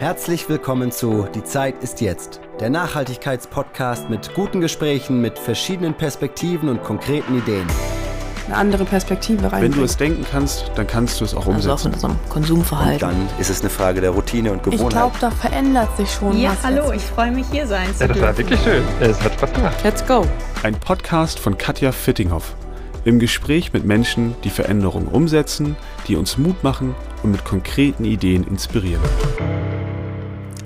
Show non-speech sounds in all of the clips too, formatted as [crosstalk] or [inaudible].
Herzlich willkommen zu Die Zeit ist jetzt, der Nachhaltigkeitspodcast mit guten Gesprächen, mit verschiedenen Perspektiven und konkreten Ideen. Eine andere Perspektive rein. Wenn du es denken kannst, dann kannst du es auch umsetzen. Also auch in unserem Konsumverhalten. Und dann ist es eine Frage der Routine und Gewohnheit. Ich glaube, da verändert sich schon ja, was. hallo, jetzt. ich freue mich hier sein zu Ja, das war wirklich schön. Es hat Spaß gemacht. Let's go. Ein Podcast von Katja Fittinghoff. Im Gespräch mit Menschen, die Veränderungen umsetzen, die uns Mut machen und mit konkreten Ideen inspirieren.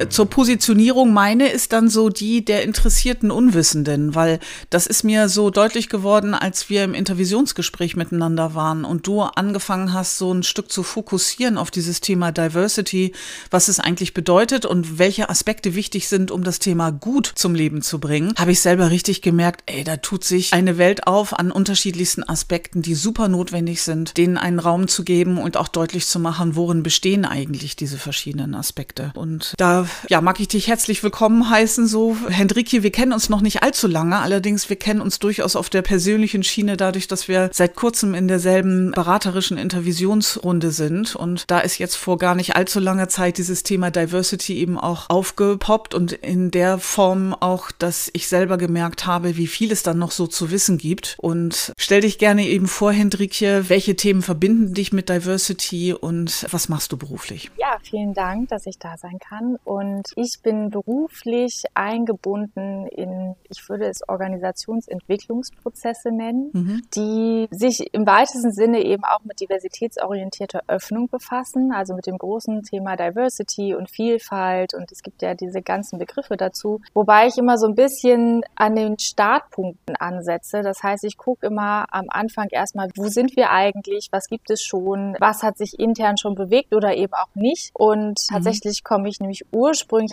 Zur Positionierung meine ist dann so die der interessierten Unwissenden, weil das ist mir so deutlich geworden, als wir im Intervisionsgespräch miteinander waren und du angefangen hast, so ein Stück zu fokussieren auf dieses Thema Diversity, was es eigentlich bedeutet und welche Aspekte wichtig sind, um das Thema gut zum Leben zu bringen, habe ich selber richtig gemerkt, ey, da tut sich eine Welt auf an unterschiedlichsten Aspekten, die super notwendig sind, denen einen Raum zu geben und auch deutlich zu machen, worin bestehen eigentlich diese verschiedenen Aspekte. Und da ja, mag ich dich herzlich willkommen heißen. So, Hendrikje, wir kennen uns noch nicht allzu lange, allerdings wir kennen uns durchaus auf der persönlichen Schiene, dadurch, dass wir seit kurzem in derselben beraterischen Intervisionsrunde sind. Und da ist jetzt vor gar nicht allzu langer Zeit dieses Thema Diversity eben auch aufgepoppt und in der Form auch, dass ich selber gemerkt habe, wie viel es dann noch so zu wissen gibt. Und stell dich gerne eben vor, Hendrikje, welche Themen verbinden dich mit Diversity und was machst du beruflich? Ja, vielen Dank, dass ich da sein kann. Und ich bin beruflich eingebunden in, ich würde es Organisationsentwicklungsprozesse nennen, Mhm. die sich im weitesten Sinne eben auch mit diversitätsorientierter Öffnung befassen, also mit dem großen Thema Diversity und Vielfalt. Und es gibt ja diese ganzen Begriffe dazu, wobei ich immer so ein bisschen an den Startpunkten ansetze. Das heißt, ich gucke immer am Anfang erstmal, wo sind wir eigentlich, was gibt es schon, was hat sich intern schon bewegt oder eben auch nicht. Und tatsächlich komme ich nämlich ursprünglich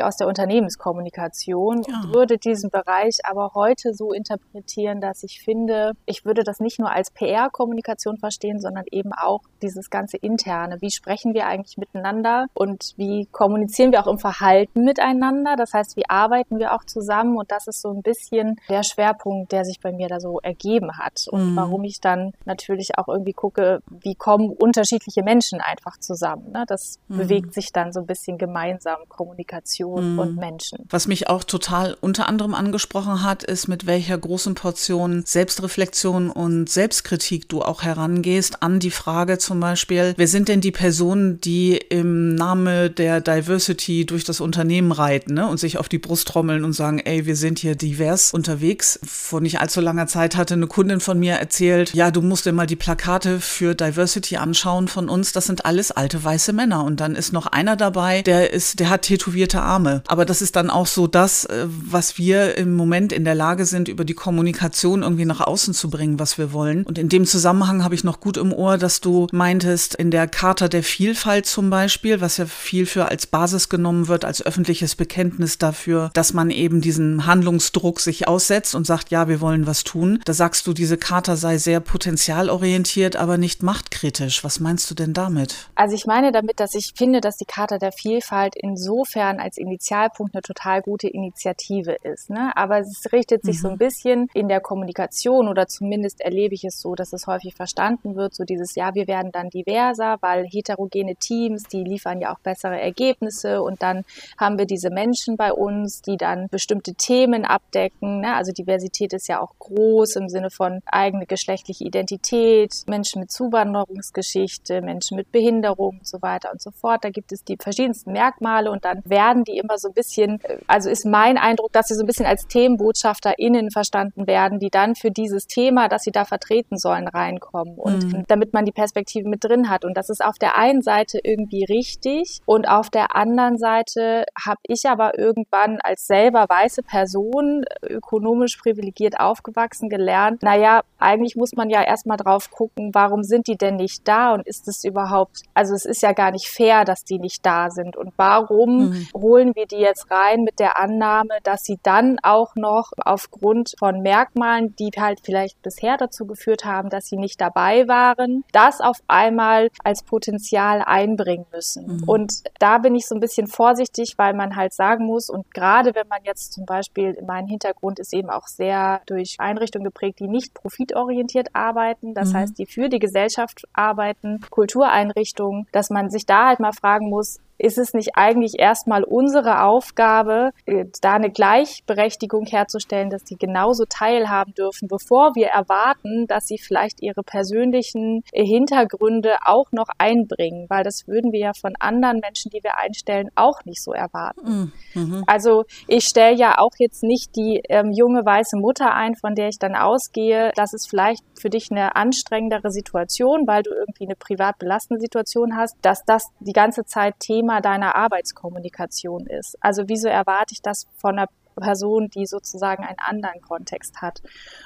aus der Unternehmenskommunikation Ja. und würde diesen Bereich aber heute so interpretieren, dass ich finde, ich würde das nicht nur als PR-Kommunikation verstehen, sondern eben auch dieses ganze Interne. Wie sprechen wir eigentlich miteinander und wie kommunizieren wir auch im Verhalten miteinander? Das heißt, wie arbeiten wir auch zusammen? Und das ist so ein bisschen der Schwerpunkt, der sich bei mir da so ergeben hat und Mhm. warum ich dann natürlich auch irgendwie gucke, wie kommen unterschiedliche Menschen einfach zusammen. Ne? Das Mhm. bewegt sich dann so ein bisschen gemeinsam, Kommunikation Mhm. und Menschen. Was mich auch total unter anderem angesprochen hat, ist, mit welcher großen Portion Selbstreflexion und Selbstkritik du auch herangehst an die Frage zum Beispiel, wer sind denn die Personen, die im Name der Diversity durch das Unternehmen reiten ne, und sich auf die Brust trommeln und sagen, ey, wir sind hier divers unterwegs. Vor nicht allzu langer Zeit hatte eine Kundin von mir erzählt, ja, du musst dir mal die Plakate für Diversity anschauen von uns. Das sind alles alte weiße Männer. Und dann ist noch einer dabei, der ist, der hat tätowierte Arme. Aber das ist dann auch so das, äh, was wir im Moment in der Lage sind, über die Kommunikation irgendwie nach außen zu bringen, was wir wollen. Und in dem Zusammenhang habe ich noch gut im Ohr, dass du meintest, in der Charta der Vielfalt zum Beispiel, was ja viel für als Basis genommen wird, als öffentliches Bekenntnis dafür, dass man eben diesen Handlungsdruck sich aussetzt und sagt, ja, wir wollen was tun. Da sagst du, diese Charta sei sehr potenzialorientiert, aber nicht machtkritisch. Was meinst du denn damit? Also ich meine damit, dass ich finde, dass die Charta der Vielfalt insofern als Initialpunkt eine total gute Initiative ist. Ne? Aber es richtet sich so ein bisschen in der Kommunikation oder zumindest erlebe ich es so, dass es häufig verstanden wird, so dieses, ja, wir werden dann diverser, weil heterogene Teams, die liefern ja auch bessere Ergebnisse und dann haben wir diese Menschen bei uns, die dann bestimmte Themen abdecken. Ne? Also Diversität ist ja auch groß im Sinne von eigene geschlechtliche Identität, Menschen mit Zuwanderungsgeschichte, Menschen mit Behinderung und so weiter und so fort. Da gibt es die verschiedensten Merkmale und dann werden die immer so ein bisschen, also ist mein Eindruck, dass sie so ein bisschen als ThemenbotschafterInnen verstanden werden, die dann für dieses Thema, das sie da vertreten sollen, reinkommen und Mhm. damit man die Perspektive mit drin hat. Und das ist auf der einen Seite irgendwie richtig und auf der anderen Seite habe ich aber irgendwann als selber weiße Person ökonomisch privilegiert aufgewachsen gelernt, naja, eigentlich muss man ja erstmal drauf gucken, warum sind die denn nicht da und ist es überhaupt, also es ist ja gar nicht fair, dass die nicht da sind und warum Mhm. holen wir die jetzt rein mit der Annahme, dass sie dann auch noch aufgrund von Merkmalen, die halt vielleicht bisher dazu geführt haben, dass sie nicht dabei waren, das auf einmal als Potenzial einbringen müssen. Mhm. Und da bin ich so ein bisschen vorsichtig, weil man halt sagen muss, und gerade wenn man jetzt zum Beispiel, mein Hintergrund ist eben auch sehr durch Einrichtungen geprägt, die nicht profitorientiert arbeiten, das Mhm. heißt, die für die Gesellschaft arbeiten, Kultureinrichtungen, dass man sich da halt mal fragen muss, ist es nicht eigentlich erstmal unsere Aufgabe, äh, da eine Gleichberechtigung herzustellen, dass die genauso teilhaben dürfen, bevor wir erwarten, dass sie vielleicht ihre persönlichen äh, Hintergründe auch noch einbringen, weil das würden wir ja von anderen Menschen, die wir einstellen, auch nicht so erwarten. Mhm. Also ich stelle ja auch jetzt nicht die ähm, junge weiße Mutter ein, von der ich dann ausgehe, das ist vielleicht für dich eine anstrengendere Situation, weil du irgendwie eine privat belastende Situation hast, dass das die ganze Zeit Thema deiner Arbeitskommunikation ist. Also wieso erwarte ich das von einer Person, die sozusagen einen anderen Kontext hat.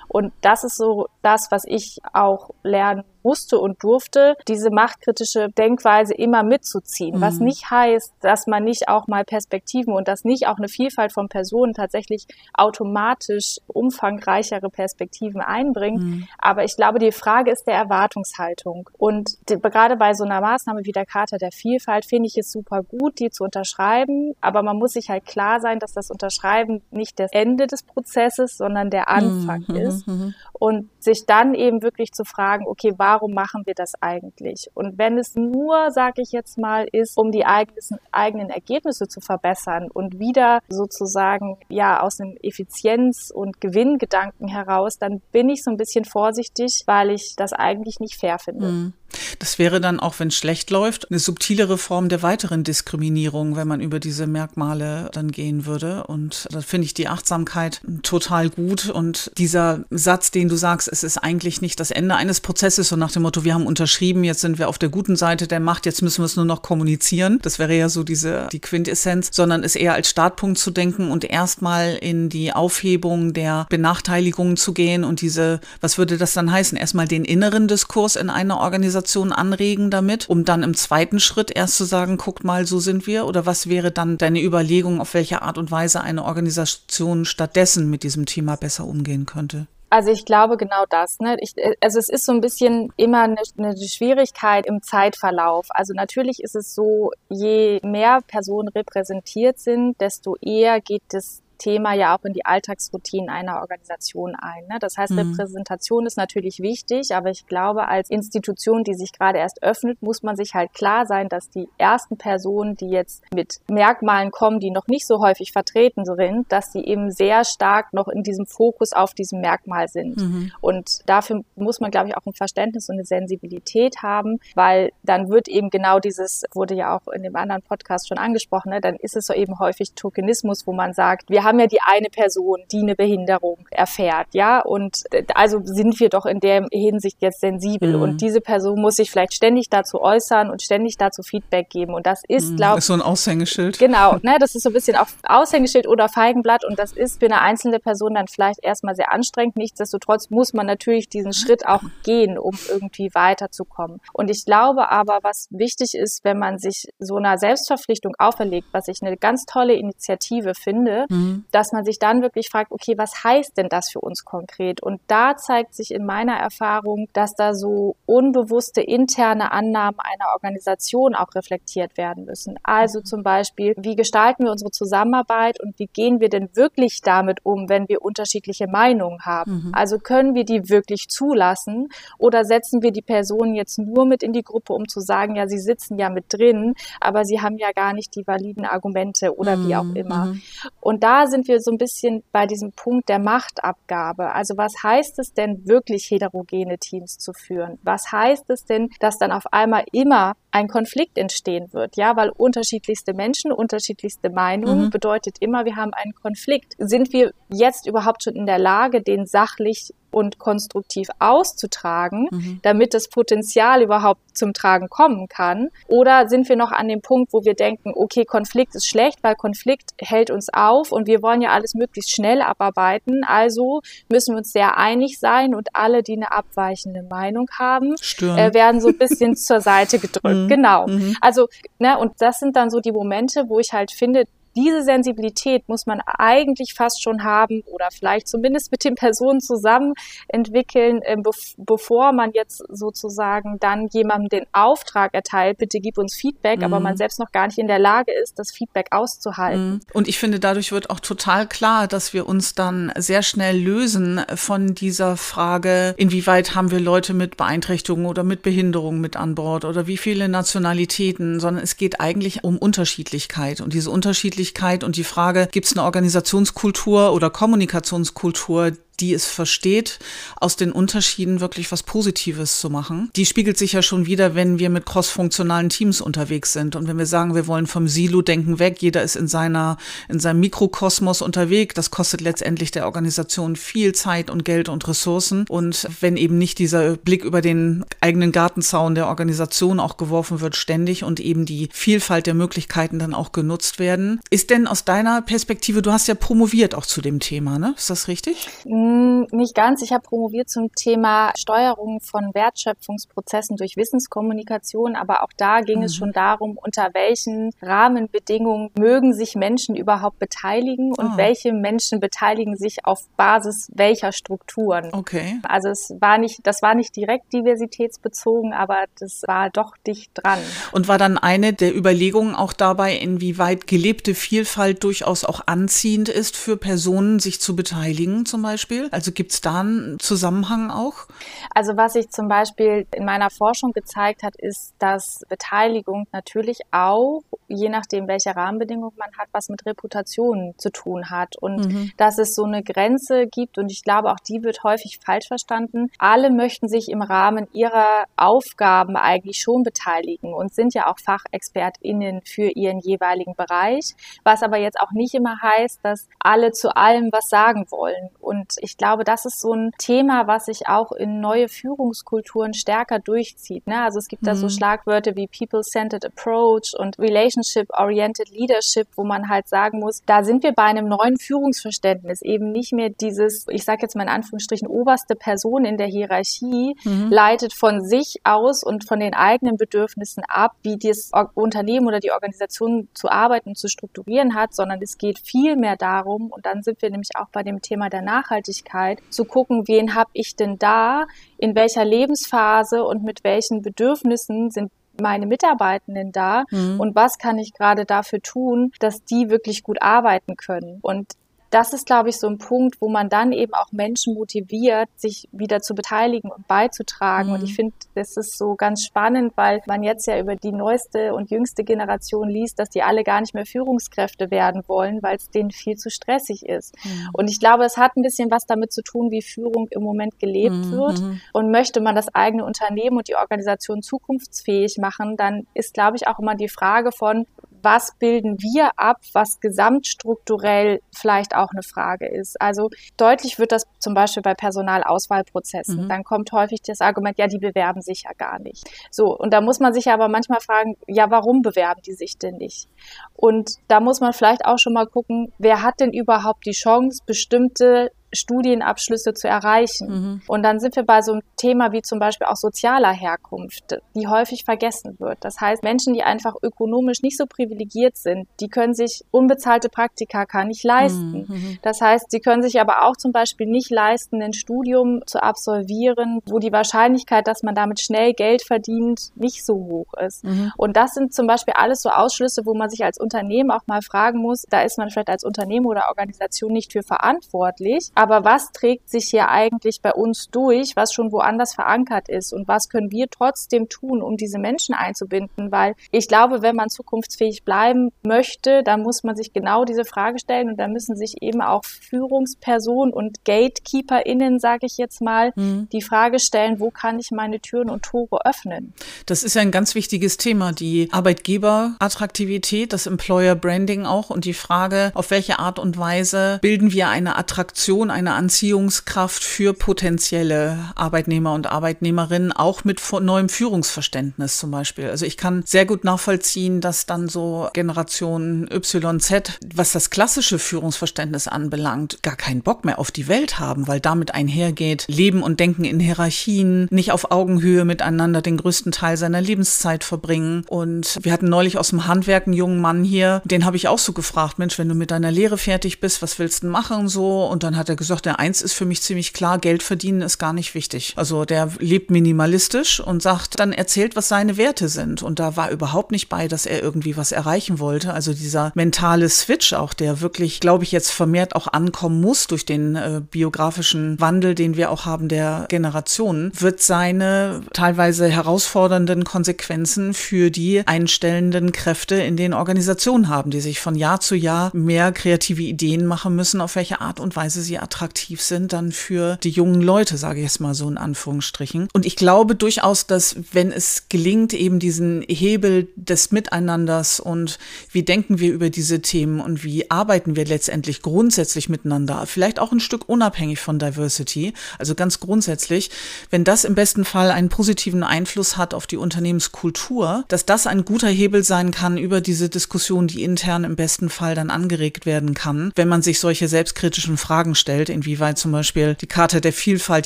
Und das ist so das, was ich auch lernen musste und durfte, diese machtkritische Denkweise immer mitzuziehen. Mhm. Was nicht heißt, dass man nicht auch mal Perspektiven und dass nicht auch eine Vielfalt von Personen tatsächlich automatisch umfangreichere Perspektiven einbringt. Mhm. Aber ich glaube, die Frage ist der Erwartungshaltung. Und die, gerade bei so einer Maßnahme wie der Charta der Vielfalt finde ich es super gut, die zu unterschreiben. Aber man muss sich halt klar sein, dass das Unterschreiben nicht das Ende des Prozesses, sondern der Anfang mhm. ist. Mhm. Und sich dann eben wirklich zu fragen, okay, warum warum machen wir das eigentlich? Und wenn es nur, sage ich jetzt mal, ist, um die eigenen, Ergebnisse zu verbessern und wieder sozusagen ja aus einem Effizienz- und Gewinngedanken heraus, dann bin ich so ein bisschen vorsichtig, weil ich das eigentlich nicht fair finde. Mhm. Das wäre dann auch, wenn es schlecht läuft, eine subtilere Form der weiteren Diskriminierung, wenn man über diese Merkmale dann gehen würde. Und da finde ich die Achtsamkeit total gut. Und dieser Satz, den du sagst, es ist eigentlich nicht das Ende eines Prozesses, so nach dem Motto, wir haben unterschrieben, jetzt sind wir auf der guten Seite der Macht, jetzt müssen wir es nur noch kommunizieren. Das wäre ja so diese, die Quintessenz, sondern es eher als Startpunkt zu denken und erstmal in die Aufhebung der Benachteiligungen zu gehen und diese, was würde das dann heißen? Erstmal den inneren Diskurs in einer Organisation Organisation anregen damit, um dann im zweiten Schritt erst zu sagen, guckt mal, so sind wir? Oder was wäre dann deine Überlegung, auf welche Art und Weise eine Organisation stattdessen mit diesem Thema besser umgehen könnte? Also ich glaube genau das. Ne? Ich, also es ist so ein bisschen immer eine, eine, Schwierigkeit im Zeitverlauf. Also natürlich ist es so, je mehr Personen repräsentiert sind, desto eher geht es Thema ja auch in die Alltagsroutinen einer Organisation ein. Ne? Das heißt, mhm. Repräsentation ist natürlich wichtig, aber ich glaube, als Institution, die sich gerade erst öffnet, muss man sich halt klar sein, dass die ersten Personen, die jetzt mit Merkmalen kommen, die noch nicht so häufig vertreten sind, dass sie eben sehr stark noch in diesem Fokus auf diesem Merkmal sind. Mhm. Und dafür muss man, glaube ich, auch ein Verständnis und eine Sensibilität haben, weil dann wird eben genau dieses, wurde ja auch in dem anderen Podcast schon angesprochen, ne? dann ist es so eben häufig Tokenismus, wo man sagt, wir haben ja die eine Person, die eine Behinderung erfährt, ja, und äh, also sind wir doch in der Hinsicht jetzt sensibel mhm. und diese Person muss sich vielleicht ständig dazu äußern und ständig dazu Feedback geben und das ist, mhm. glaube ich, so ein Aushängeschild. Genau, [laughs] ne, das ist so ein bisschen auch Aushängeschild oder Feigenblatt und das ist für eine einzelne Person dann vielleicht erstmal sehr anstrengend. Nichtsdestotrotz muss man natürlich diesen Schritt auch gehen, um irgendwie weiterzukommen. Und ich glaube aber, was wichtig ist, wenn man sich so einer Selbstverpflichtung auferlegt, was ich eine ganz tolle Initiative finde, mhm dass man sich dann wirklich fragt, okay, was heißt denn das für uns konkret? Und da zeigt sich in meiner Erfahrung, dass da so unbewusste interne Annahmen einer Organisation auch reflektiert werden müssen. Also zum Beispiel, wie gestalten wir unsere Zusammenarbeit und wie gehen wir denn wirklich damit um, wenn wir unterschiedliche Meinungen haben? Mhm. Also können wir die wirklich zulassen oder setzen wir die Personen jetzt nur mit in die Gruppe, um zu sagen, ja, sie sitzen ja mit drin, aber sie haben ja gar nicht die validen Argumente oder mhm. wie auch mhm. immer. Mhm. Und da sind wir so ein bisschen bei diesem Punkt der Machtabgabe. Also was heißt es denn wirklich heterogene Teams zu führen? Was heißt es denn, dass dann auf einmal immer ein Konflikt entstehen wird? Ja, weil unterschiedlichste Menschen, unterschiedlichste Meinungen mhm. bedeutet immer, wir haben einen Konflikt. Sind wir jetzt überhaupt schon in der Lage, den sachlich und konstruktiv auszutragen, mhm. damit das Potenzial überhaupt zum Tragen kommen kann? Oder sind wir noch an dem Punkt, wo wir denken, okay, Konflikt ist schlecht, weil Konflikt hält uns auf und wir wollen ja alles möglichst schnell abarbeiten, also müssen wir uns sehr einig sein und alle, die eine abweichende Meinung haben, äh, werden so ein bisschen zur Seite gedrückt. [laughs] Mhm. Genau. Mhm. Also, ne, und das sind dann so die Momente, wo ich halt finde, diese Sensibilität muss man eigentlich fast schon haben oder vielleicht zumindest mit den Personen zusammen entwickeln, äh, bevor man jetzt sozusagen dann jemandem den Auftrag erteilt, bitte gib uns Feedback, mhm. aber man selbst noch gar nicht in der Lage ist, das Feedback auszuhalten. Mhm. Und ich finde, dadurch wird auch total klar, dass wir uns dann sehr schnell lösen von dieser Frage, inwieweit haben wir Leute mit Beeinträchtigungen oder mit Behinderungen mit an Bord oder wie viele Nationalitäten, sondern es geht eigentlich um Unterschiedlichkeit und diese Unterschiedlichkeit und die Frage, gibt es eine Organisationskultur oder Kommunikationskultur, die es versteht, aus den Unterschieden wirklich was Positives zu machen. Die spiegelt sich ja schon wieder, wenn wir mit crossfunktionalen Teams unterwegs sind und wenn wir sagen, wir wollen vom Silo-Denken weg, jeder ist in seiner, in seinem Mikrokosmos unterwegs, das kostet letztendlich der Organisation viel Zeit und Geld und Ressourcen und wenn eben nicht dieser Blick über den eigenen Gartenzaun der Organisation auch geworfen wird ständig und eben die Vielfalt der Möglichkeiten dann auch genutzt werden. Ist denn aus deiner Perspektive, du hast ja promoviert auch zu dem Thema, ne? Ist das richtig? Hm, nicht ganz. Ich habe promoviert zum Thema Steuerung von Wertschöpfungsprozessen durch Wissenskommunikation, aber auch da ging mhm. es schon darum, unter welchen Rahmenbedingungen mögen sich Menschen überhaupt beteiligen und oh. welche Menschen beteiligen sich auf Basis welcher Strukturen. Okay. Also es war nicht, das war nicht direkt diversitätsbezogen, aber das war doch dicht dran. Und war dann eine der Überlegungen auch dabei, inwieweit gelebte Vielfalt durchaus auch anziehend ist für Personen, sich zu beteiligen zum Beispiel? Beispiel? Also gibt es da einen Zusammenhang auch? Also was sich zum Beispiel in meiner Forschung gezeigt hat, ist, dass Beteiligung natürlich auch, je nachdem, welche Rahmenbedingungen man hat, was mit Reputation zu tun hat. Und mhm. dass es so eine Grenze gibt, und ich glaube, auch die wird häufig falsch verstanden. Alle möchten sich im Rahmen ihrer Aufgaben eigentlich schon beteiligen und sind ja auch FachexpertInnen für ihren jeweiligen Bereich, was aber jetzt auch nicht immer heißt, dass alle zu allem was sagen wollen. Und ich glaube, das ist so ein Thema, was sich auch in neue Führungskulturen stärker durchzieht. Ne? Also es gibt mhm. da so mhm. Schlagwörter wie People-Centered Approach und Relationship-Oriented Leadership, wo man halt sagen muss, da sind wir bei einem neuen Führungsverständnis eben nicht mehr dieses, ich sage jetzt mal in Anführungsstrichen, oberste Person in der Hierarchie mhm. leitet von sich aus und von den eigenen Bedürfnissen ab, wie das Unternehmen oder die Organisation zu arbeiten und zu strukturieren hat, sondern es geht viel mehr darum, und dann sind wir nämlich auch bei dem Thema der Nachhaltigkeit, Nachhaltigkeit, zu gucken, wen habe ich denn da, in welcher Lebensphase und mit welchen Bedürfnissen sind meine Mitarbeitenden da mhm. und was kann ich gerade dafür tun, dass die wirklich gut arbeiten können. Und das ist, glaube ich, so ein Punkt, wo man dann eben auch Menschen motiviert, sich wieder zu beteiligen und beizutragen. Mhm. Und ich mhm. finde, das ist so ganz spannend, weil man jetzt ja über die neueste und jüngste Generation liest, dass die alle gar nicht mehr Führungskräfte werden wollen, weil es denen viel zu stressig ist. Mhm. Und ich glaube, es hat ein bisschen was damit zu tun, wie Führung im Moment gelebt mhm. wird. Und möchte man das eigene Unternehmen und die Organisation zukunftsfähig machen, dann ist, glaube ich, auch immer die Frage von, was bilden wir ab, was gesamtstrukturell vielleicht auch eine Frage ist. Also deutlich wird das zum Beispiel bei Personalauswahlprozessen. Mhm. Dann kommt häufig das Argument, ja, die bewerben sich ja gar nicht. So, und da muss man sich aber manchmal fragen, ja, warum bewerben die sich denn nicht? Und da muss man vielleicht auch schon mal gucken, wer hat denn überhaupt die Chance, bestimmte Studienabschlüsse zu erreichen. Mhm. Und dann sind wir bei so einem Thema wie zum Beispiel auch sozialer Herkunft, die häufig vergessen wird. Das heißt, Menschen, die einfach ökonomisch nicht so privilegiert sind, die können sich unbezahlte Praktika gar nicht leisten. Mhm. mhm. Das heißt, sie können sich aber auch zum Beispiel nicht leisten, ein Studium zu absolvieren, wo die Wahrscheinlichkeit, dass man damit schnell Geld verdient, nicht so hoch ist. Mhm. Und das sind zum Beispiel alles so Ausschlüsse, wo man sich als Unternehmen auch mal fragen muss, da ist man vielleicht als Unternehmen oder Organisation nicht für verantwortlich, aber was trägt sich hier eigentlich bei uns durch, was schon woanders verankert ist und was können wir trotzdem tun, um diese Menschen einzubinden? Weil ich glaube, wenn man zukunftsfähig bleiben möchte, dann muss man sich genau diese Frage stellen und da müssen sich eben auch Führungspersonen und GatekeeperInnen, sage ich jetzt mal, mhm. die Frage stellen, wo kann ich meine Türen und Tore öffnen? Das ist ja ein ganz wichtiges Thema, die Arbeitgeberattraktivität, das Employer Branding auch und die Frage, auf welche Art und Weise bilden wir eine Attraktion schon eine Anziehungskraft für potenzielle Arbeitnehmer und Arbeitnehmerinnen, auch mit neuem Führungsverständnis zum Beispiel. Also ich kann sehr gut nachvollziehen, dass dann so Generation YZ, was das klassische Führungsverständnis anbelangt, gar keinen Bock mehr auf die Welt haben, weil damit einhergeht, Leben und Denken in Hierarchien, nicht auf Augenhöhe miteinander den größten Teil seiner Lebenszeit verbringen. Und wir hatten neulich aus dem Handwerk einen jungen Mann hier, den habe ich auch so gefragt, Mensch, wenn du mit deiner Lehre fertig bist, was willst du machen so? Und dann hat er gesagt, der eins ist für mich ziemlich klar, Geld verdienen ist gar nicht wichtig. Also der lebt minimalistisch und sagt, dann erzählt, was seine Werte sind. Und da war überhaupt nicht bei, dass er irgendwie was erreichen wollte. Also dieser mentale Switch auch, der wirklich, glaube ich, jetzt vermehrt auch ankommen muss durch den äh, biografischen Wandel, den wir auch haben der Generationen, wird seine teilweise herausfordernden Konsequenzen für die einstellenden Kräfte in den Organisationen haben, die sich von Jahr zu Jahr mehr kreative Ideen machen müssen, auf welche Art und Weise sie attraktiv sind, dann für die jungen Leute, sage ich jetzt mal so in Anführungsstrichen. Und ich glaube durchaus, dass wenn es gelingt, eben diesen Hebel des Miteinanders und wie denken wir über diese Themen und wie arbeiten wir letztendlich grundsätzlich miteinander, vielleicht auch ein Stück unabhängig von Diversity, also ganz grundsätzlich, wenn das im besten Fall einen positiven Einfluss hat auf die Unternehmenskultur, dass das ein guter Hebel sein kann über diese Diskussion, die intern im besten Fall dann angeregt werden kann, wenn man sich solche selbstkritischen Fragen stellt, inwieweit zum Beispiel die Karte der Vielfalt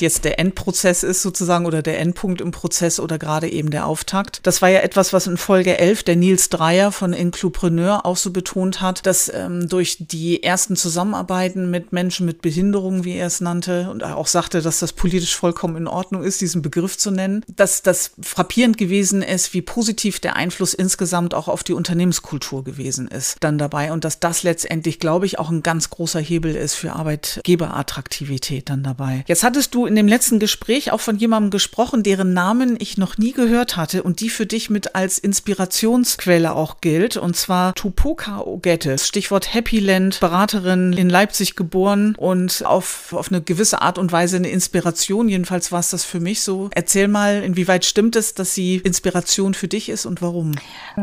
jetzt der Endprozess ist sozusagen oder der Endpunkt im Prozess oder gerade eben der Auftakt. Das war ja etwas, was in Folge 11 der Nils Dreier von Inclupreneur auch so betont hat, dass ähm, durch die ersten Zusammenarbeiten mit Menschen mit Behinderungen, wie er es nannte, und auch sagte, dass das politisch vollkommen in Ordnung ist, diesen Begriff zu nennen, dass das frappierend gewesen ist, wie positiv der Einfluss insgesamt auch auf die Unternehmenskultur gewesen ist dann dabei und dass das letztendlich, glaube ich, auch ein ganz großer Hebel ist für Arbeitgeberattraktivität dann dabei. Jetzt hattest du in dem letzten Gespräch auch von jemandem gesprochen, deren Namen ich noch nie gehört hatte und die für dich mit als Inspirationsquelle auch gilt und zwar Tupoka Ogetes, Stichwort Happy Land, Beraterin in Leipzig geboren und auf, auf eine gewisse Art und Weise eine Inspiration. Jedenfalls war es das für mich so. Erzähl mal, inwieweit stimmt es, dass sie Inspiration für dich ist und warum?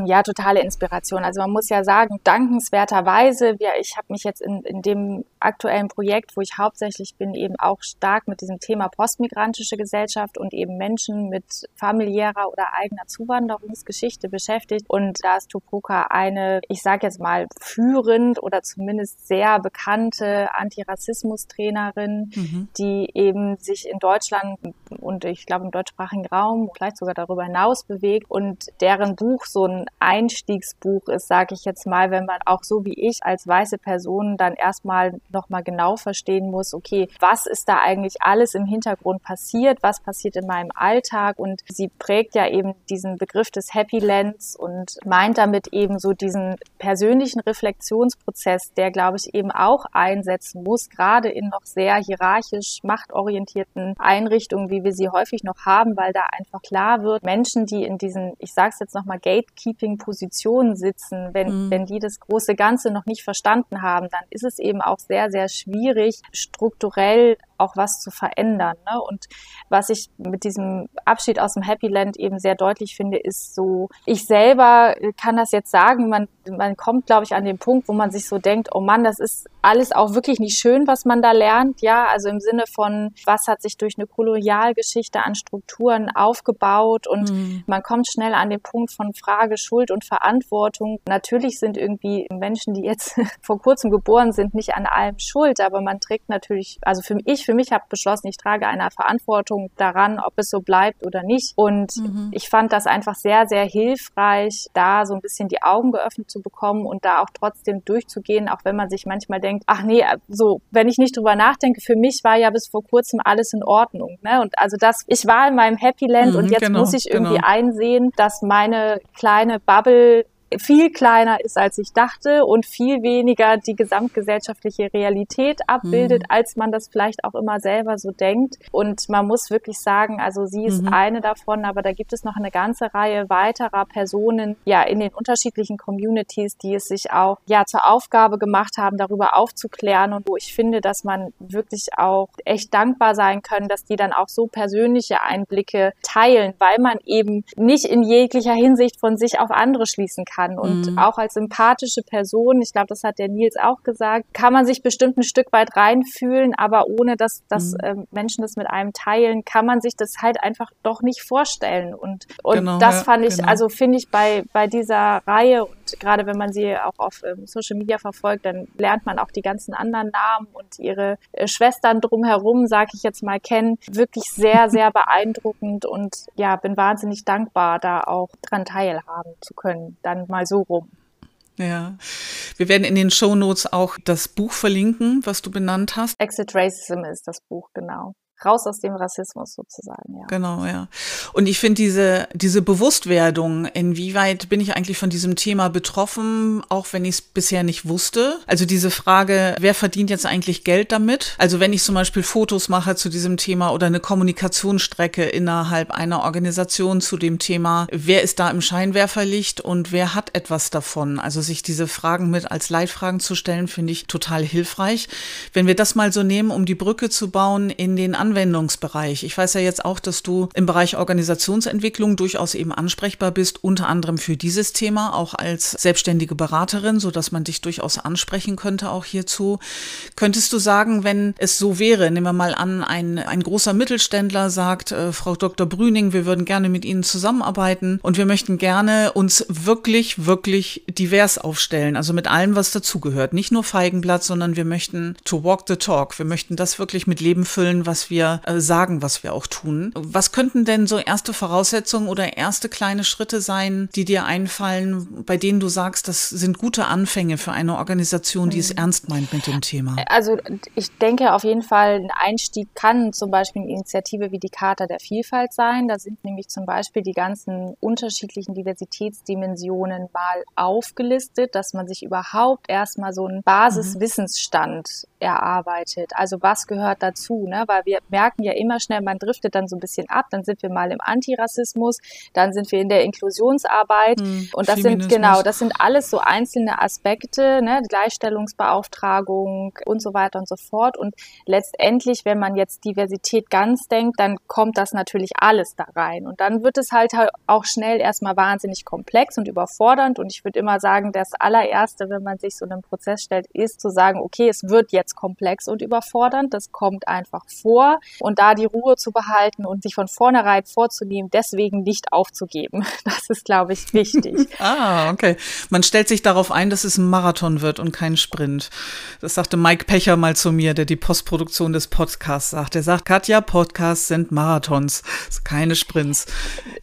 Ja, totale Inspiration. Also man muss ja sagen, dankenswerterweise, ja, ich habe mich jetzt in, in dem aktuellen Projekt, wo ich hauptsächlich bin, eben auch stark mit diesem Thema postmigrantische Gesellschaft und eben Menschen mit familiärer oder eigener Zuwanderungsgeschichte beschäftigt. Und da ist Tupoka eine, ich sage jetzt mal, führend oder zumindest sehr bekannte Antirassismus-Trainerin, mhm. die eben sich in Deutschland und ich glaube im deutschsprachigen Raum, vielleicht sogar darüber hinaus bewegt und deren Buch so ein Einstiegsbuch ist, sage ich jetzt mal, wenn man auch so wie ich als weiße Person dann erstmal nochmal genau verstehen muss, okay, was ist da eigentlich alles im Hintergrund passiert, was passiert in meinem Alltag und sie prägt ja eben diesen Begriff des Happy Lands und meint damit eben so diesen persönlichen Reflexionsprozess, der glaube ich eben auch einsetzen muss, gerade in noch sehr hierarchisch machtorientierten Einrichtungen, wie wir sie häufig noch haben, weil da einfach klar wird, Menschen, die in diesen, ich sage es jetzt nochmal, Gatekeeping-Positionen sitzen, wenn, mhm. wenn die das große Ganze noch nicht verstanden haben, dann ist es eben auch sehr, sehr schwierig, strukturell auch was zu verändern. Ne? Und was ich mit diesem Abschied aus dem Happy Land eben sehr deutlich finde, ist so, ich selber kann das jetzt sagen, man, man kommt, glaube ich, an den Punkt, wo man sich so denkt, oh Mann, das ist alles auch wirklich nicht schön, was man da lernt. Ja, also im Sinne von, was hat sich durch eine Kolonialgeschichte an Strukturen aufgebaut und mhm. man kommt schnell an den Punkt von Frage, Schuld und Verantwortung. Natürlich sind irgendwie Menschen, die jetzt [laughs] vor kurzem geboren sind, nicht an allem schuld, aber man trägt natürlich, also für mich für mich habe beschlossen, ich trage eine Verantwortung daran, ob es so bleibt oder nicht. Und mhm. ich fand das einfach sehr, sehr hilfreich, da so ein bisschen die Augen geöffnet zu bekommen und da auch trotzdem durchzugehen, auch wenn man sich manchmal denkt, ach nee, so, wenn ich nicht drüber nachdenke, für mich war ja bis vor kurzem alles in Ordnung. Ne? Und also das, ich war in meinem Happy Land mhm, und jetzt genau, muss ich irgendwie genau. einsehen, dass meine kleine Bubble viel kleiner ist, als ich dachte und viel weniger die gesamtgesellschaftliche Realität abbildet, mhm. als man das vielleicht auch immer selber so denkt. Und man muss wirklich sagen, also sie ist mhm. eine davon, aber da gibt es noch eine ganze Reihe weiterer Personen, ja, in den unterschiedlichen Communities, die es sich auch, ja, zur Aufgabe gemacht haben, darüber aufzuklären und wo ich finde, dass man wirklich auch echt dankbar sein können, dass die dann auch so persönliche Einblicke teilen, weil man eben nicht in jeglicher Hinsicht von sich auf andere schließen kann kann. Und mhm. auch als sympathische Person, ich glaube, das hat der Nils auch gesagt, kann man sich bestimmt ein Stück weit reinfühlen, aber ohne dass, dass mhm. äh, Menschen das mit einem teilen, kann man sich das halt einfach doch nicht vorstellen. Und, und genau, das fand ich, genau. also finde ich bei, bei dieser Reihe und gerade wenn man sie auch auf ähm, Social Media verfolgt, dann lernt man auch die ganzen anderen Namen und ihre äh, Schwestern drumherum, sage ich jetzt mal, kennen. Wirklich sehr, [laughs] sehr beeindruckend und ja, bin wahnsinnig dankbar, da auch dran teilhaben zu können. Dann mal so rum. Ja, wir werden in den Show Notes auch das Buch verlinken, was du benannt hast. Exit Racism ist das Buch, genau raus aus dem Rassismus sozusagen, ja. Genau, ja. Und ich finde diese, diese Bewusstwerdung, inwieweit bin ich eigentlich von diesem Thema betroffen, auch wenn ich es bisher nicht wusste. Also diese Frage, wer verdient jetzt eigentlich Geld damit? Also wenn ich zum Beispiel Fotos mache zu diesem Thema oder eine Kommunikationsstrecke innerhalb einer Organisation zu dem Thema, wer ist da im Scheinwerferlicht und wer hat etwas davon? Also sich diese Fragen mit als Leitfragen zu stellen, finde ich total hilfreich. Wenn wir das mal so nehmen, um die Brücke zu bauen in den Anwendungsbereich. Ich weiß ja jetzt auch, dass du im Bereich Organisationsentwicklung durchaus eben ansprechbar bist, unter anderem für dieses Thema, auch als selbstständige Beraterin, so dass man dich durchaus ansprechen könnte auch hierzu. Könntest du sagen, wenn es so wäre, nehmen wir mal an, ein, ein großer Mittelständler sagt, äh, Frau Dr. Brüning, wir würden gerne mit Ihnen zusammenarbeiten und wir möchten gerne uns wirklich, wirklich divers aufstellen, also mit allem, was dazugehört. Nicht nur Feigenblatt, sondern wir möchten to walk the talk. Wir möchten das wirklich mit Leben füllen, was wir wir äh, sagen, was wir auch tun. Was könnten denn so erste Voraussetzungen oder erste kleine Schritte sein, die dir einfallen, bei denen du sagst, das sind gute Anfänge für eine Organisation, die es mhm. ernst meint mit dem Thema? Also ich denke auf jeden Fall, ein Einstieg kann zum Beispiel eine Initiative wie die Charta der Vielfalt sein. Da sind nämlich zum Beispiel die ganzen unterschiedlichen Diversitätsdimensionen mal aufgelistet, dass man sich überhaupt erstmal so einen Basiswissensstand erarbeitet. Also was gehört dazu? Ne? Weil wir merken ja immer schnell, man driftet dann so ein bisschen ab, dann sind wir mal im Antirassismus, dann sind wir in der Inklusionsarbeit hm, und das Feminismus. sind genau, das sind alles so einzelne Aspekte, ne, Gleichstellungsbeauftragung und so weiter und so fort und letztendlich, wenn man jetzt Diversität ganz denkt, dann kommt das natürlich alles da rein und dann wird es halt auch schnell erstmal wahnsinnig komplex und überfordernd und ich würde immer sagen, das allererste, wenn man sich so einen Prozess stellt, ist zu sagen, okay, es wird jetzt komplex und überfordernd, das kommt einfach vor, und da die Ruhe zu behalten und sich von vornherein vorzunehmen, deswegen nicht aufzugeben. [laughs] Das ist, glaube ich, wichtig. [laughs] ah, okay. Man stellt sich darauf ein, dass es ein Marathon wird und kein Sprint. Das sagte Mike Pecher mal zu mir, der die Postproduktion des Podcasts sagt. Er sagt, Katja, Podcasts sind Marathons, keine Sprints.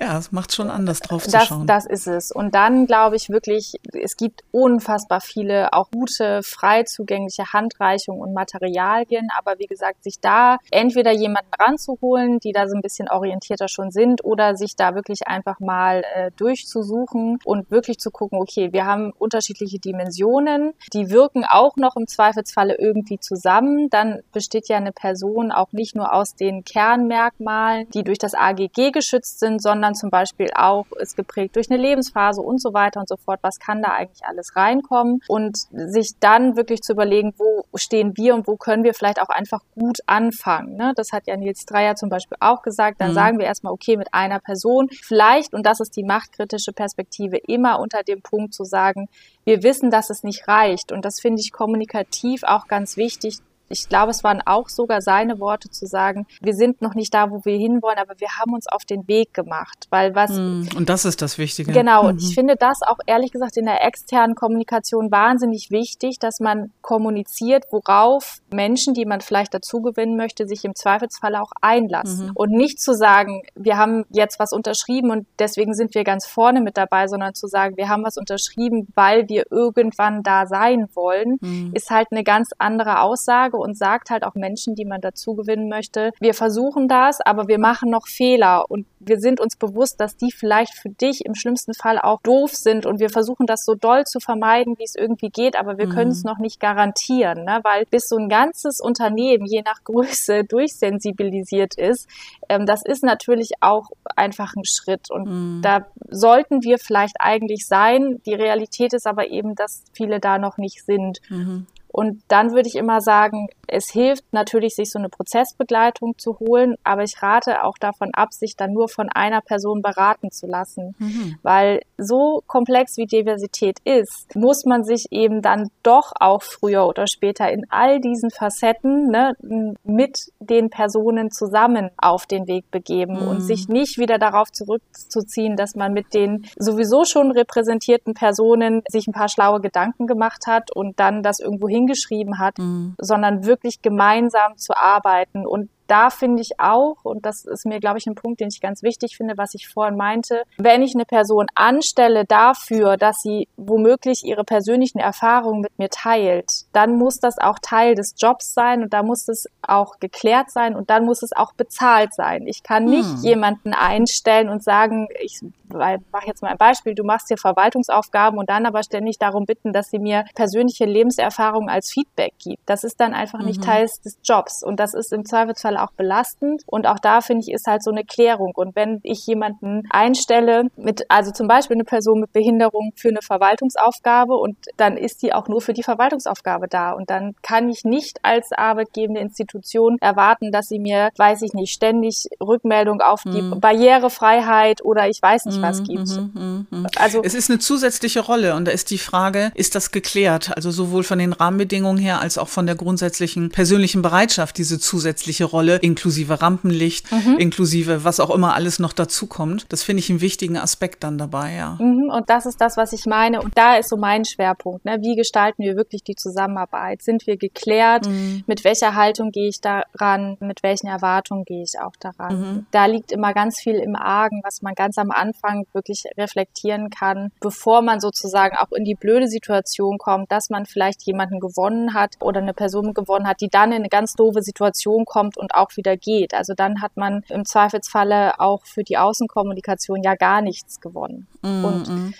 Ja, es macht schon anders drauf das, zu schauen. Das ist es. Und dann glaube ich wirklich, es gibt unfassbar viele auch gute, frei zugängliche Handreichungen und Materialien. Aber wie gesagt, sich da entweder jemanden ranzuholen, die da so ein bisschen orientierter schon sind, oder sich da wirklich einfach mal äh, durchzusuchen und wirklich zu gucken, okay, wir haben unterschiedliche Dimensionen, die wirken auch noch im Zweifelsfalle irgendwie zusammen. Dann besteht ja eine Person auch nicht nur aus den Kernmerkmalen, die durch das AGG geschützt sind, sondern zum Beispiel auch ist geprägt durch eine Lebensphase und so weiter und so fort. Was kann da eigentlich alles reinkommen? Und sich dann wirklich zu überlegen, wo stehen wir und wo können wir vielleicht auch einfach gut anfangen. Ne? Das hat ja Nils Dreier zum Beispiel auch gesagt. Dann mhm. sagen wir erstmal, okay, mit einer Person vielleicht, und das ist die machtkritische Perspektive, immer unter dem Punkt zu sagen, wir wissen, dass es nicht reicht. Und das finde ich kommunikativ auch ganz wichtig, ich glaube, es waren auch sogar seine Worte zu sagen, wir sind noch nicht da, wo wir hinwollen, aber wir haben uns auf den Weg gemacht, weil was hm, und das ist das Wichtige. Genau, mhm. und ich finde das auch ehrlich gesagt in der externen Kommunikation wahnsinnig wichtig, dass man kommuniziert, worauf Menschen, die man vielleicht dazu gewinnen möchte, sich im Zweifelsfall auch einlassen mhm. und nicht zu sagen, wir haben jetzt was unterschrieben und deswegen sind wir ganz vorne mit dabei, sondern zu sagen, wir haben was unterschrieben, weil wir irgendwann da sein wollen, mhm. ist halt eine ganz andere Aussage Frage und sagt halt auch Menschen, die man dazu gewinnen möchte, wir versuchen das, aber wir machen noch Fehler und wir sind uns bewusst, dass die vielleicht für dich im schlimmsten Fall auch doof sind und wir versuchen das so doll zu vermeiden, wie es irgendwie geht, aber wir mhm. können es noch nicht garantieren, ne? weil bis so ein ganzes Unternehmen je nach Größe [laughs] durchsensibilisiert ist, ähm, das ist natürlich auch einfach ein Schritt und mhm. da sollten wir vielleicht eigentlich sein. Die Realität ist aber eben, dass viele da noch nicht sind. Mhm. Und dann würde ich immer sagen, es hilft natürlich, sich so eine Prozessbegleitung zu holen, aber ich rate auch davon ab, sich dann nur von einer Person beraten zu lassen. Mhm. Weil so komplex wie Diversität ist, muss man sich eben dann doch auch früher oder später in all diesen Facetten ne, mit den Personen zusammen auf den Weg begeben mhm. und sich nicht wieder darauf zurückzuziehen, dass man mit den sowieso schon repräsentierten Personen sich ein paar schlaue Gedanken gemacht hat und dann das irgendwo hingeschrieben hat, mhm. sondern wirklich gemeinsam zu arbeiten und da finde ich auch, und das ist mir, glaube ich, ein Punkt, den ich ganz wichtig finde, was ich vorhin meinte, wenn ich eine Person anstelle dafür, dass sie womöglich ihre persönlichen Erfahrungen mit mir teilt, dann muss das auch Teil des Jobs sein und da muss es auch geklärt sein und dann muss es auch bezahlt sein. Ich kann nicht hm. jemanden einstellen und sagen, ich mache jetzt mal ein Beispiel, du machst hier Verwaltungsaufgaben und dann aber ständig darum bitten, dass sie mir persönliche Lebenserfahrungen als Feedback gibt. Das ist dann einfach nicht mhm. Teil des Jobs und das ist im Zweifelsfall Fall auch belastend. Und auch da finde ich, ist halt so eine Klärung. Und wenn ich jemanden einstelle mit, also zum Beispiel eine Person mit Behinderung für eine Verwaltungsaufgabe und dann ist die auch nur für die Verwaltungsaufgabe da. Und dann kann ich nicht als arbeitgebende Institution erwarten, dass sie mir, weiß ich nicht, ständig Rückmeldung auf die mhm. Barrierefreiheit oder ich weiß nicht was mhm, gibt. Mhm, also es ist eine zusätzliche Rolle und da ist die Frage, ist das geklärt? Also sowohl von den Rahmenbedingungen her als auch von der grundsätzlichen persönlichen Bereitschaft, diese zusätzliche Rolle Rolle, inklusive Rampenlicht, mhm. inklusive was auch immer alles noch dazukommt. Das finde ich einen wichtigen Aspekt dann dabei, ja. Mhm, und das ist das, was ich meine. Und da ist so mein Schwerpunkt. Ne? Wie gestalten wir wirklich die Zusammenarbeit? Sind wir geklärt? Mhm. Mit welcher Haltung gehe ich daran? Mit welchen Erwartungen gehe ich auch daran? Mhm. Da liegt immer ganz viel im Argen, was man ganz am Anfang wirklich reflektieren kann, bevor man sozusagen auch in die blöde Situation kommt, dass man vielleicht jemanden gewonnen hat oder eine Person gewonnen hat, die dann in eine ganz doofe Situation kommt und auch wieder geht. Also dann hat man im Zweifelsfalle auch für die Außenkommunikation ja gar nichts gewonnen. Mm Und mhm.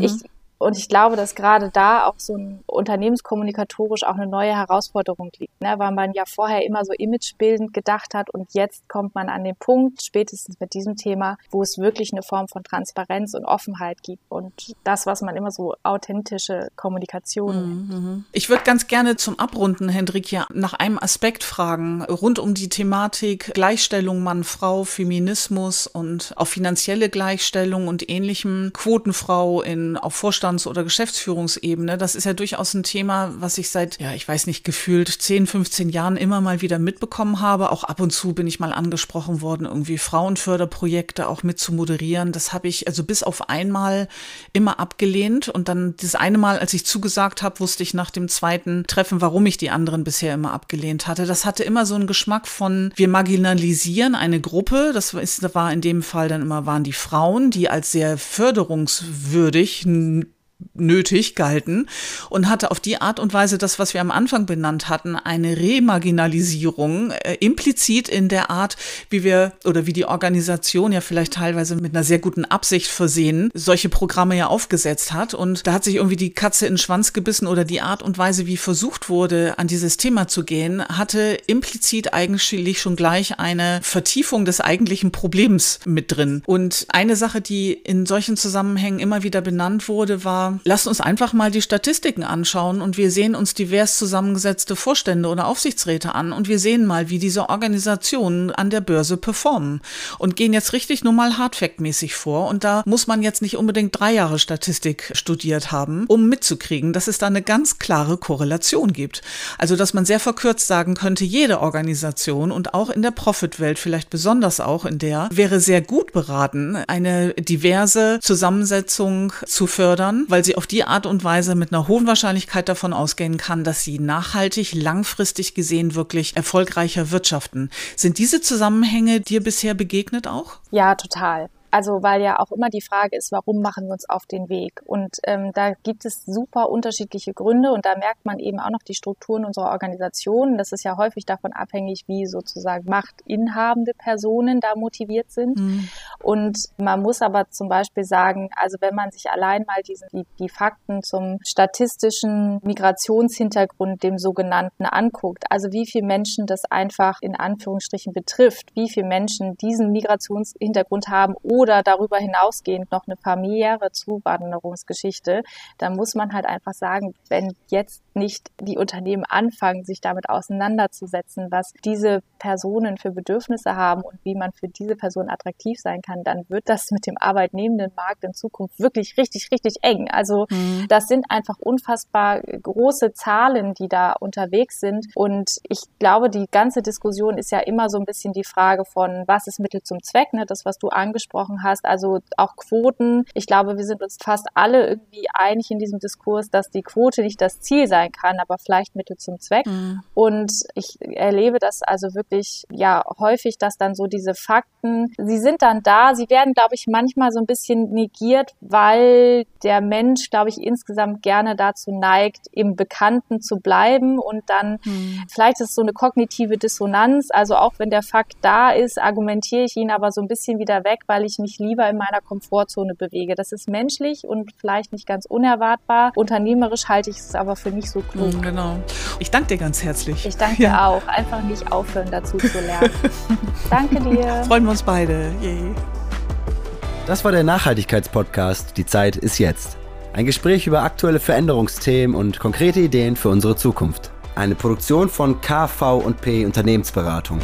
ich und ich glaube, dass gerade da auch so ein unternehmenskommunikatorisch auch eine neue Herausforderung liegt, ne? weil man ja vorher immer so imagebildend gedacht hat und jetzt kommt man an den Punkt, spätestens mit diesem Thema, wo es wirklich eine Form von Transparenz und Offenheit gibt und das, was man immer so authentische Kommunikation nennt. Mhm. Ich würde ganz gerne zum Abrunden, Hendrik, ja nach einem Aspekt fragen, rund um die Thematik Gleichstellung Mann-Frau, Feminismus und auch finanzielle Gleichstellung und ähnlichem, Quotenfrau in auf Vorstand Vorstands- oder Geschäftsführungsebene. Das ist ja durchaus ein Thema, was ich seit, ja, ich weiß nicht, gefühlt 10, 15 Jahren immer mal wieder mitbekommen habe. Auch ab und zu bin ich mal angesprochen worden, irgendwie Frauenförderprojekte auch mit zu moderieren. Das habe ich also bis auf einmal immer abgelehnt. Und dann das eine Mal, als ich zugesagt habe, wusste ich nach dem zweiten Treffen, warum ich die anderen bisher immer abgelehnt hatte. Das hatte immer so einen Geschmack von, wir marginalisieren eine Gruppe. Das war in dem Fall dann immer, waren die Frauen, die als sehr förderungswürdig nötig gehalten und hatte auf die Art und Weise das, was wir am Anfang benannt hatten, eine Remarginalisierung äh, implizit in der Art, wie wir oder wie die Organisation ja vielleicht teilweise mit einer sehr guten Absicht versehen solche Programme ja aufgesetzt hat und da hat sich irgendwie die Katze in den Schwanz gebissen oder die Art und Weise, wie versucht wurde, an dieses Thema zu gehen, hatte implizit eigentlich schon gleich eine Vertiefung des eigentlichen Problems mit drin. Und eine Sache, die in solchen Zusammenhängen immer wieder benannt wurde, war lasst uns einfach mal die Statistiken anschauen und wir sehen uns divers zusammengesetzte Vorstände oder Aufsichtsräte an und wir sehen mal, wie diese Organisationen an der Börse performen und gehen jetzt richtig nur mal hardfact-mäßig vor und da muss man jetzt nicht unbedingt drei Jahre Statistik studiert haben, um mitzukriegen, dass es da eine ganz klare Korrelation gibt. Also, dass man sehr verkürzt sagen könnte, jede Organisation und auch in der Profitwelt, vielleicht besonders auch in der, wäre sehr gut beraten, eine diverse Zusammensetzung zu fördern, weil weil sie auf die Art und Weise mit einer hohen Wahrscheinlichkeit davon ausgehen kann, dass sie nachhaltig, langfristig gesehen wirklich erfolgreicher wirtschaften. Sind diese Zusammenhänge dir bisher begegnet auch? Ja, total. Also weil ja auch immer die Frage ist, warum machen wir uns auf den Weg? Und ähm, da gibt es super unterschiedliche Gründe und da merkt man eben auch noch die Strukturen unserer Organisation. Das ist ja häufig davon abhängig, wie sozusagen machtinhabende Personen da motiviert sind. Mhm. Und man muss aber zum Beispiel sagen, also wenn man sich allein mal diesen, die, die Fakten zum statistischen Migrationshintergrund, dem sogenannten, anguckt, also wie viele Menschen das einfach in Anführungsstrichen betrifft, wie viele Menschen diesen Migrationshintergrund haben, oder darüber hinausgehend noch eine familiäre Zuwanderungsgeschichte, dann muss man halt einfach sagen, wenn jetzt nicht die Unternehmen anfangen, sich damit auseinanderzusetzen, was diese Personen für Bedürfnisse haben und wie man für diese Personen attraktiv sein kann, dann wird das mit dem arbeitnehmenden Markt in Zukunft wirklich richtig, richtig eng. Also mhm. das sind einfach unfassbar große Zahlen, die da unterwegs sind. Und ich glaube, die ganze Diskussion ist ja immer so ein bisschen die Frage von, was ist Mittel zum Zweck, ne? das, was du angesprochen hast, also auch Quoten. Ich glaube, wir sind uns fast alle irgendwie einig in diesem Diskurs, dass die Quote nicht das Ziel sein kann, aber vielleicht Mittel zum Zweck. Mhm. Und ich erlebe das also wirklich, ja, häufig, dass dann so diese Fakten, sie sind dann da, sie werden, glaube ich, manchmal so ein bisschen negiert, weil der Mensch, glaube ich, insgesamt gerne dazu neigt, im Bekannten zu bleiben und dann mhm. vielleicht ist es so eine kognitive Dissonanz, also auch wenn der Fakt da ist, argumentiere ich ihn aber so ein bisschen wieder weg, weil ich mich lieber in meiner Komfortzone bewege. Das ist menschlich und vielleicht nicht ganz unerwartbar. Unternehmerisch halte ich es aber für nicht so klug. Mhm, genau. Ich danke dir ganz herzlich. Ich danke ja. dir auch. Einfach nicht aufhören, dazu zu [laughs] lernen. danke dir. Freuen wir uns beide. Yay. Das war der Nachhaltigkeitspodcast. Die Zeit ist jetzt. Ein Gespräch über aktuelle Veränderungsthemen und konkrete Ideen für unsere Zukunft. Eine Produktion von KV&P Unternehmensberatung.